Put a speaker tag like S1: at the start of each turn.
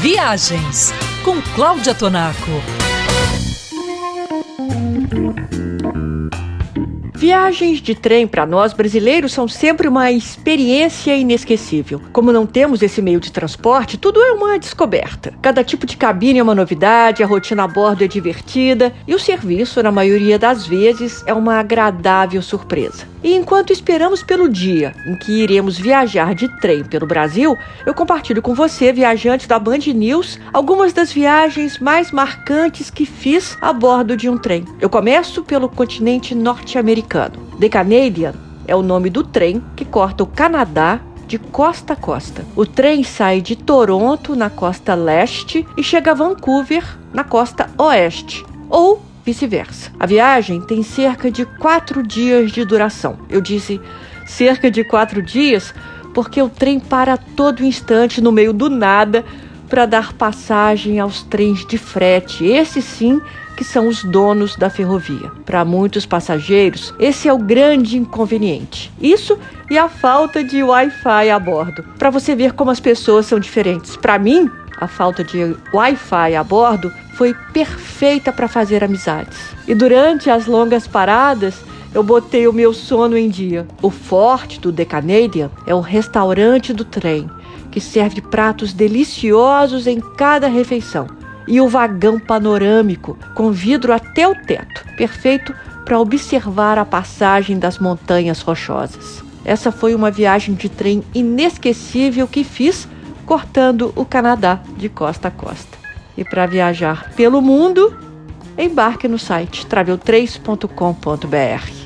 S1: Viagens com Cláudia Tonaco.
S2: Viagens de trem para nós brasileiros são sempre uma experiência inesquecível. Como não temos esse meio de transporte, tudo é uma descoberta. Cada tipo de cabine é uma novidade, a rotina a bordo é divertida e o serviço, na maioria das vezes, é uma agradável surpresa. E enquanto esperamos pelo dia em que iremos viajar de trem pelo Brasil, eu compartilho com você, viajante da Band News, algumas das viagens mais marcantes que fiz a bordo de um trem. Eu começo pelo continente norte-americano. The Canadian é o nome do trem que corta o Canadá de costa a costa. O trem sai de Toronto, na costa leste, e chega a Vancouver, na costa oeste, ou vice-versa. A viagem tem cerca de quatro dias de duração. Eu disse cerca de quatro dias porque o trem para todo instante no meio do nada para dar passagem aos trens de frete. Esses sim que são os donos da ferrovia. Para muitos passageiros, esse é o grande inconveniente. Isso e a falta de Wi-Fi a bordo. Para você ver como as pessoas são diferentes. Para mim, a falta de Wi-Fi a bordo foi perfeita para fazer amizades. E durante as longas paradas, eu botei o meu sono em dia. O forte do The Canadian é o restaurante do trem, que serve pratos deliciosos em cada refeição. E o vagão panorâmico, com vidro até o teto, perfeito para observar a passagem das montanhas rochosas. Essa foi uma viagem de trem inesquecível que fiz cortando o Canadá de costa a costa. E para viajar pelo mundo, embarque no site travel3.com.br.